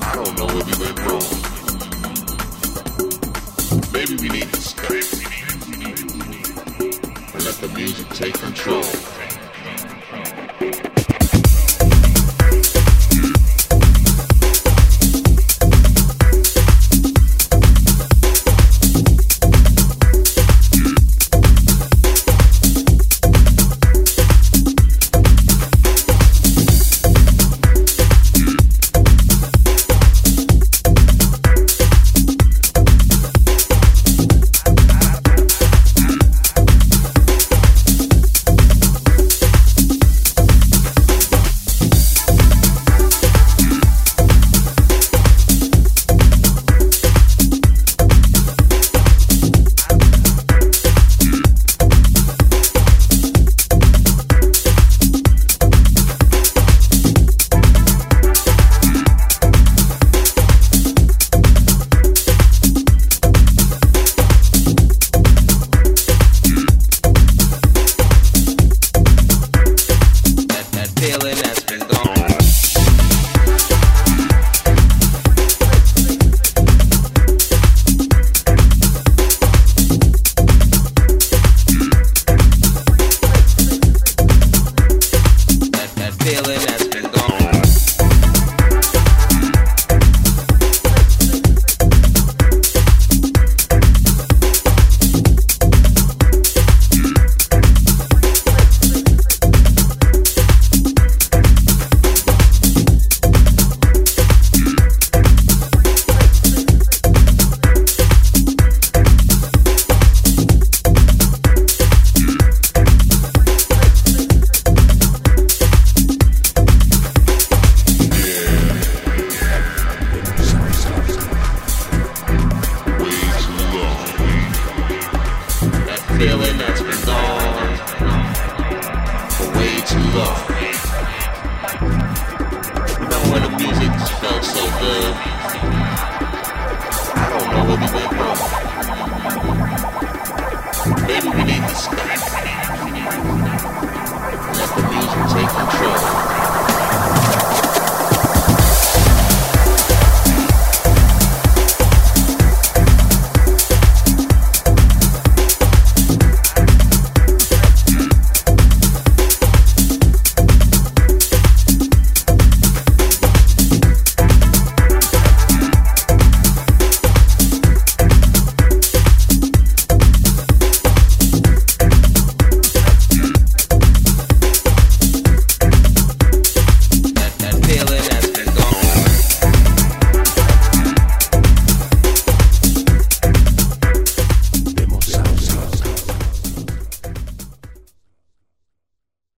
I don't know where we went wrong. Maybe we need to stop and let the music take control. Maybe we need to stop. Let the music take control.